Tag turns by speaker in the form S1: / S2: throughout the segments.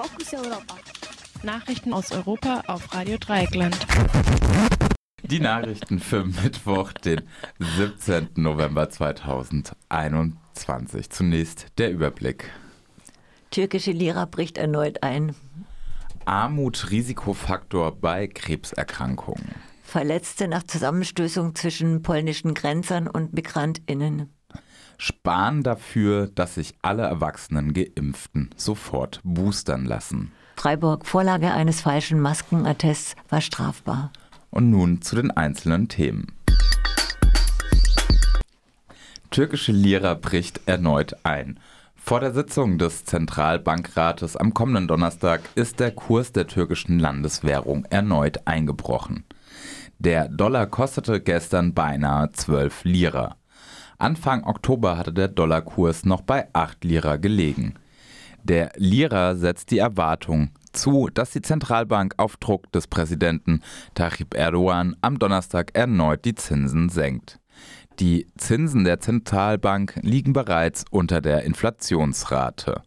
S1: Fokus Europa.
S2: Nachrichten aus Europa auf Radio Dreieckland.
S3: Die Nachrichten für Mittwoch, den 17. November 2021. Zunächst der Überblick.
S4: Türkische Lira bricht erneut ein.
S3: Armut Risikofaktor bei Krebserkrankungen.
S4: Verletzte nach Zusammenstößung zwischen polnischen Grenzern und Migrantinnen.
S3: Sparen dafür, dass sich alle erwachsenen Geimpften sofort boostern lassen.
S4: Freiburg Vorlage eines falschen Maskenattests war strafbar.
S3: Und nun zu den einzelnen Themen. Türkische Lira bricht erneut ein. Vor der Sitzung des Zentralbankrates am kommenden Donnerstag ist der Kurs der türkischen Landeswährung erneut eingebrochen. Der Dollar kostete gestern beinahe 12 Lira. Anfang Oktober hatte der Dollarkurs noch bei 8 Lira gelegen. Der Lira setzt die Erwartung zu, dass die Zentralbank auf Druck des Präsidenten Tayyip Erdogan am Donnerstag erneut die Zinsen senkt. Die Zinsen der Zentralbank liegen bereits unter der Inflationsrate.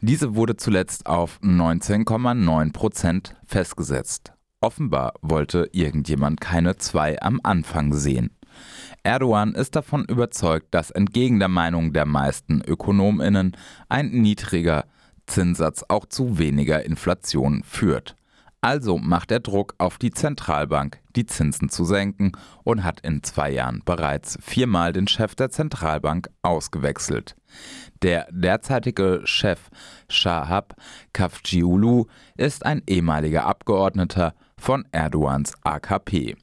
S3: Diese wurde zuletzt auf 19,9 Prozent festgesetzt. Offenbar wollte irgendjemand keine zwei am Anfang sehen. Erdogan ist davon überzeugt, dass entgegen der Meinung der meisten Ökonominnen ein niedriger Zinssatz auch zu weniger Inflation führt. Also macht er Druck auf die Zentralbank, die Zinsen zu senken und hat in zwei Jahren bereits viermal den Chef der Zentralbank ausgewechselt. Der derzeitige Chef Shahab Kafcioglu ist ein ehemaliger Abgeordneter von Erdogans AKP.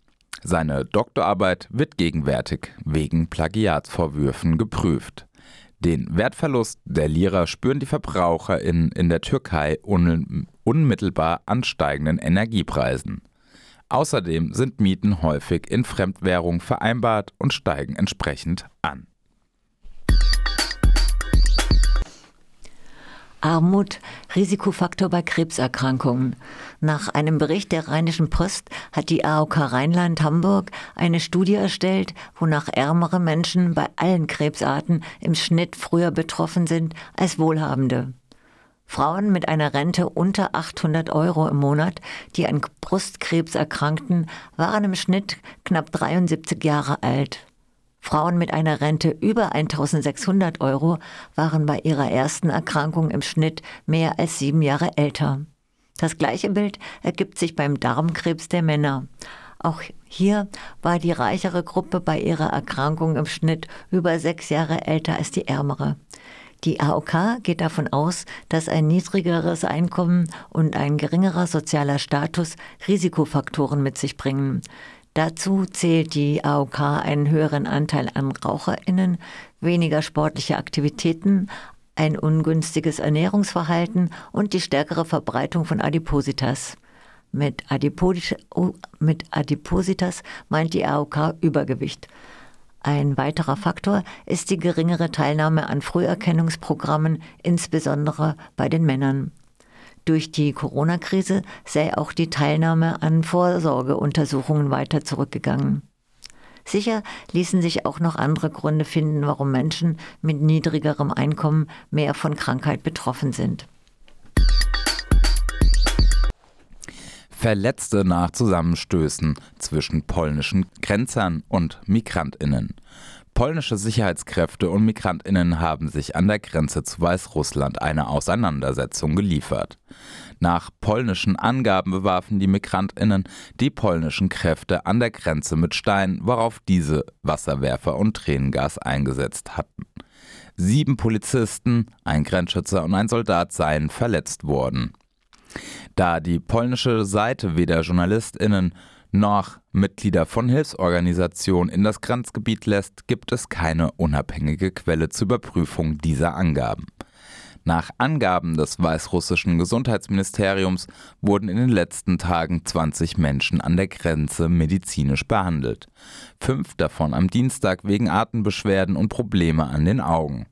S3: Seine Doktorarbeit wird gegenwärtig wegen Plagiatsvorwürfen geprüft. Den Wertverlust der Lira spüren die VerbraucherInnen in der Türkei un unmittelbar an steigenden Energiepreisen. Außerdem sind Mieten häufig in Fremdwährung vereinbart und steigen entsprechend an.
S4: Armut, Risikofaktor bei Krebserkrankungen. Nach einem Bericht der Rheinischen Post hat die AOK Rheinland-Hamburg eine Studie erstellt, wonach ärmere Menschen bei allen Krebsarten im Schnitt früher betroffen sind als Wohlhabende. Frauen mit einer Rente unter 800 Euro im Monat, die an Brustkrebs erkrankten, waren im Schnitt knapp 73 Jahre alt. Frauen mit einer Rente über 1600 Euro waren bei ihrer ersten Erkrankung im Schnitt mehr als sieben Jahre älter. Das gleiche Bild ergibt sich beim Darmkrebs der Männer. Auch hier war die reichere Gruppe bei ihrer Erkrankung im Schnitt über sechs Jahre älter als die ärmere. Die AOK geht davon aus, dass ein niedrigeres Einkommen und ein geringerer sozialer Status Risikofaktoren mit sich bringen. Dazu zählt die AOK einen höheren Anteil an Raucherinnen, weniger sportliche Aktivitäten, ein ungünstiges Ernährungsverhalten und die stärkere Verbreitung von Adipositas. Mit, mit Adipositas meint die AOK Übergewicht. Ein weiterer Faktor ist die geringere Teilnahme an Früherkennungsprogrammen, insbesondere bei den Männern. Durch die Corona-Krise sei auch die Teilnahme an Vorsorgeuntersuchungen weiter zurückgegangen. Sicher ließen sich auch noch andere Gründe finden, warum Menschen mit niedrigerem Einkommen mehr von Krankheit betroffen sind.
S3: Verletzte nach Zusammenstößen zwischen polnischen Grenzern und Migrantinnen. Polnische Sicherheitskräfte und Migrantinnen haben sich an der Grenze zu Weißrussland eine Auseinandersetzung geliefert. Nach polnischen Angaben bewarfen die Migrantinnen die polnischen Kräfte an der Grenze mit Steinen, worauf diese Wasserwerfer und Tränengas eingesetzt hatten. Sieben Polizisten, ein Grenzschützer und ein Soldat seien verletzt worden. Da die polnische Seite weder Journalistinnen noch Mitglieder von Hilfsorganisationen in das Grenzgebiet lässt, gibt es keine unabhängige Quelle zur Überprüfung dieser Angaben. Nach Angaben des weißrussischen Gesundheitsministeriums wurden in den letzten Tagen 20 Menschen an der Grenze medizinisch behandelt. Fünf davon am Dienstag wegen Atembeschwerden und Probleme an den Augen.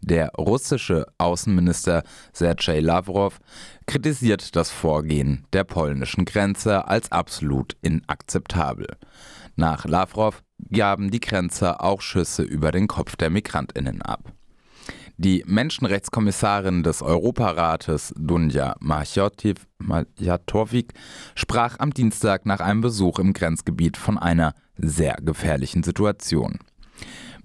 S3: Der russische Außenminister Sergei Lavrov kritisiert das Vorgehen der polnischen Grenze als absolut inakzeptabel. Nach Lavrov gaben die Grenzer auch Schüsse über den Kopf der Migrantinnen ab. Die Menschenrechtskommissarin des Europarates Dunja Majatovic sprach am Dienstag nach einem Besuch im Grenzgebiet von einer sehr gefährlichen Situation.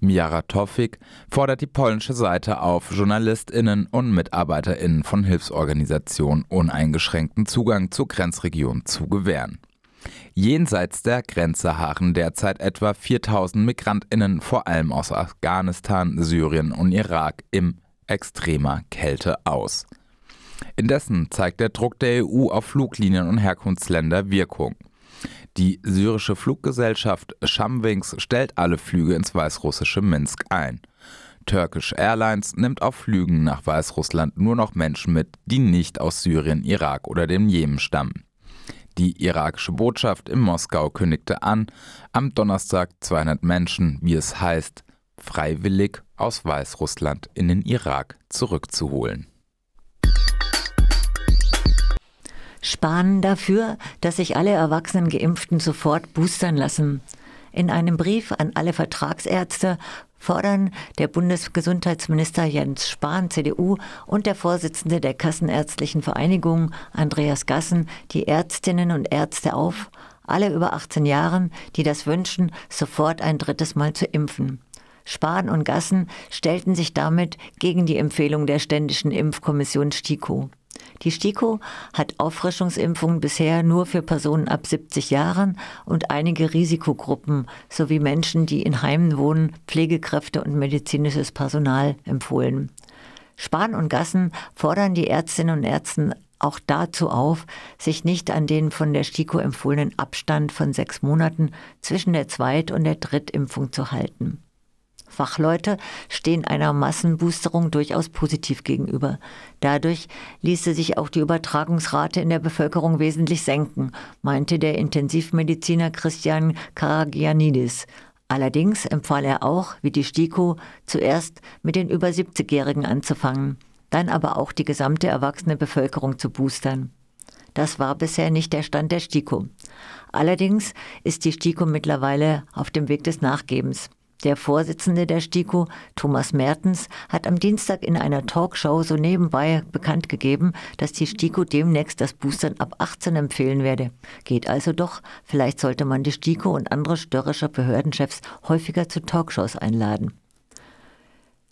S3: Mijatovic fordert die polnische Seite auf, JournalistInnen und MitarbeiterInnen von Hilfsorganisationen uneingeschränkten Zugang zur Grenzregion zu gewähren. Jenseits der Grenze harren derzeit etwa 4000 MigrantInnen, vor allem aus Afghanistan, Syrien und Irak, im extremer Kälte aus. Indessen zeigt der Druck der EU auf Fluglinien und Herkunftsländer Wirkung. Die syrische Fluggesellschaft Shamwings stellt alle Flüge ins weißrussische Minsk ein. Turkish Airlines nimmt auf Flügen nach Weißrussland nur noch Menschen mit, die nicht aus Syrien, Irak oder dem Jemen stammen. Die irakische Botschaft in Moskau kündigte an, am Donnerstag 200 Menschen, wie es heißt, freiwillig aus Weißrussland in den Irak zurückzuholen.
S4: Spahn dafür, dass sich alle erwachsenen Geimpften sofort boostern lassen. In einem Brief an alle Vertragsärzte fordern der Bundesgesundheitsminister Jens Spahn, CDU, und der Vorsitzende der Kassenärztlichen Vereinigung, Andreas Gassen, die Ärztinnen und Ärzte auf, alle über 18 Jahren, die das wünschen, sofort ein drittes Mal zu impfen. Spahn und Gassen stellten sich damit gegen die Empfehlung der Ständischen Impfkommission STIKO. Die STIKO hat Auffrischungsimpfungen bisher nur für Personen ab 70 Jahren und einige Risikogruppen sowie Menschen, die in Heimen wohnen, Pflegekräfte und medizinisches Personal empfohlen. Spahn und Gassen fordern die Ärztinnen und Ärzte auch dazu auf, sich nicht an den von der STIKO empfohlenen Abstand von sechs Monaten zwischen der Zweit- und der Drittimpfung zu halten. Fachleute stehen einer Massenboosterung durchaus positiv gegenüber. Dadurch ließe sich auch die Übertragungsrate in der Bevölkerung wesentlich senken, meinte der Intensivmediziner Christian Karagianidis. Allerdings empfahl er auch, wie die STIKO, zuerst mit den über 70-Jährigen anzufangen, dann aber auch die gesamte erwachsene Bevölkerung zu boostern. Das war bisher nicht der Stand der STIKO. Allerdings ist die STIKO mittlerweile auf dem Weg des Nachgebens. Der Vorsitzende der STIKO, Thomas Mertens, hat am Dienstag in einer Talkshow so nebenbei bekannt gegeben, dass die STIKO demnächst das Boostern ab 18 empfehlen werde. Geht also doch, vielleicht sollte man die STIKO und andere störrische Behördenchefs häufiger zu Talkshows einladen.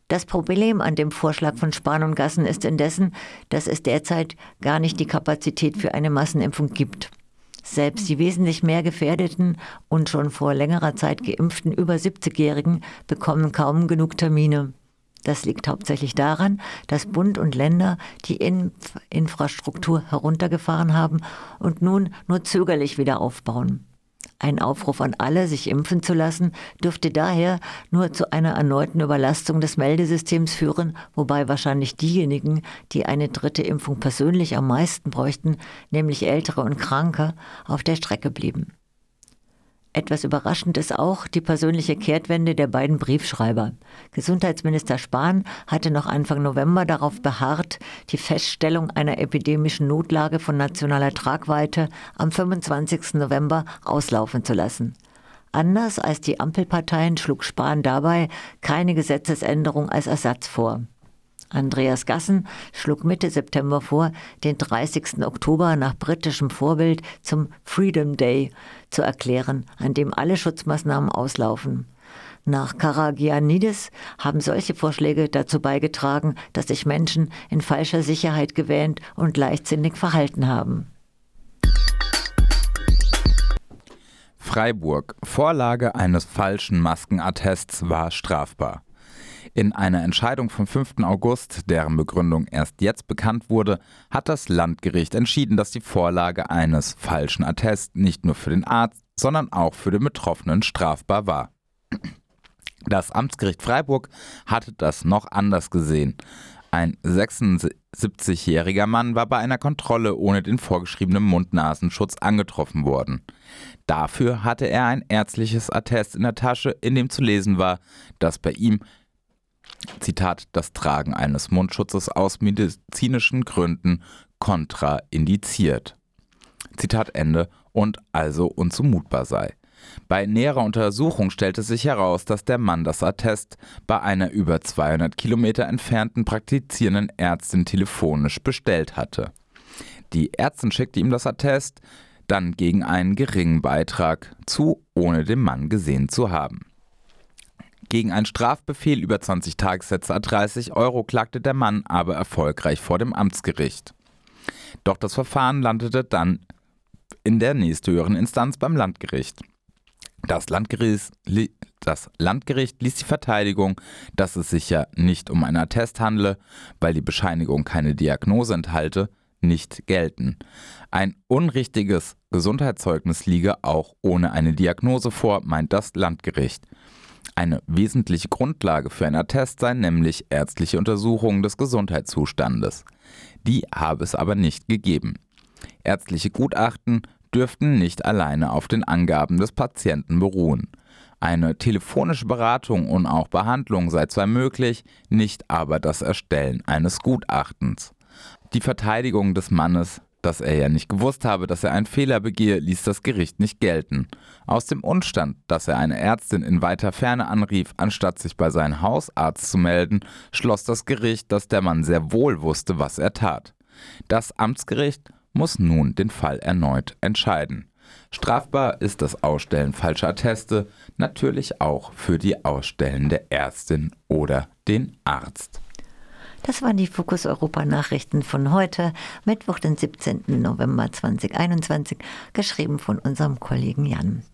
S4: Das Problem an dem Vorschlag von Spahn und Gassen ist indessen, dass es derzeit gar nicht die Kapazität für eine Massenimpfung gibt. Selbst die wesentlich mehr gefährdeten und schon vor längerer Zeit geimpften über 70-Jährigen bekommen kaum genug Termine. Das liegt hauptsächlich daran, dass Bund und Länder die Infrastruktur heruntergefahren haben und nun nur zögerlich wieder aufbauen. Ein Aufruf an alle, sich impfen zu lassen, dürfte daher nur zu einer erneuten Überlastung des Meldesystems führen, wobei wahrscheinlich diejenigen, die eine dritte Impfung persönlich am meisten bräuchten, nämlich Ältere und Kranke, auf der Strecke blieben. Etwas überraschend ist auch die persönliche Kehrtwende der beiden Briefschreiber. Gesundheitsminister Spahn hatte noch Anfang November darauf beharrt, die Feststellung einer epidemischen Notlage von nationaler Tragweite am 25. November auslaufen zu lassen. Anders als die Ampelparteien schlug Spahn dabei keine Gesetzesänderung als Ersatz vor. Andreas Gassen schlug Mitte September vor, den 30. Oktober nach britischem Vorbild zum Freedom Day zu erklären, an dem alle Schutzmaßnahmen auslaufen. Nach Karagianidis haben solche Vorschläge dazu beigetragen, dass sich Menschen in falscher Sicherheit gewähnt und leichtsinnig verhalten haben.
S3: Freiburg. Vorlage eines falschen Maskenattests war strafbar. In einer Entscheidung vom 5. August, deren Begründung erst jetzt bekannt wurde, hat das Landgericht entschieden, dass die Vorlage eines falschen Attests nicht nur für den Arzt, sondern auch für den Betroffenen strafbar war. Das Amtsgericht Freiburg hatte das noch anders gesehen. Ein 76-jähriger Mann war bei einer Kontrolle ohne den vorgeschriebenen Mund-Nasenschutz angetroffen worden. Dafür hatte er ein ärztliches Attest in der Tasche, in dem zu lesen war, dass bei ihm Zitat, das Tragen eines Mundschutzes aus medizinischen Gründen kontraindiziert. Zitat Ende und also unzumutbar sei. Bei näherer Untersuchung stellte sich heraus, dass der Mann das Attest bei einer über 200 Kilometer entfernten praktizierenden Ärztin telefonisch bestellt hatte. Die Ärztin schickte ihm das Attest dann gegen einen geringen Beitrag zu, ohne den Mann gesehen zu haben. Gegen einen Strafbefehl über 20 Tagessätze a 30 Euro klagte der Mann aber erfolgreich vor dem Amtsgericht. Doch das Verfahren landete dann in der nächsthöheren Instanz beim Landgericht. Das Landgericht, das Landgericht ließ die Verteidigung, dass es sich ja nicht um einen Attest handle, weil die Bescheinigung keine Diagnose enthalte, nicht gelten. Ein unrichtiges Gesundheitszeugnis liege auch ohne eine Diagnose vor, meint das Landgericht. Eine wesentliche Grundlage für ein Attest sei nämlich ärztliche Untersuchungen des Gesundheitszustandes. Die habe es aber nicht gegeben. Ärztliche Gutachten dürften nicht alleine auf den Angaben des Patienten beruhen. Eine telefonische Beratung und auch Behandlung sei zwar möglich, nicht aber das Erstellen eines Gutachtens. Die Verteidigung des Mannes, dass er ja nicht gewusst habe, dass er einen Fehler begehe, ließ das Gericht nicht gelten. Aus dem Umstand, dass er eine Ärztin in weiter Ferne anrief, anstatt sich bei seinem Hausarzt zu melden, schloss das Gericht, dass der Mann sehr wohl wusste, was er tat. Das Amtsgericht muss nun den Fall erneut entscheiden. Strafbar ist das Ausstellen falscher Atteste natürlich auch für die ausstellende Ärztin oder den Arzt.
S4: Das waren die Fokus Europa Nachrichten von heute, Mittwoch, den 17. November 2021, geschrieben von unserem Kollegen Jan.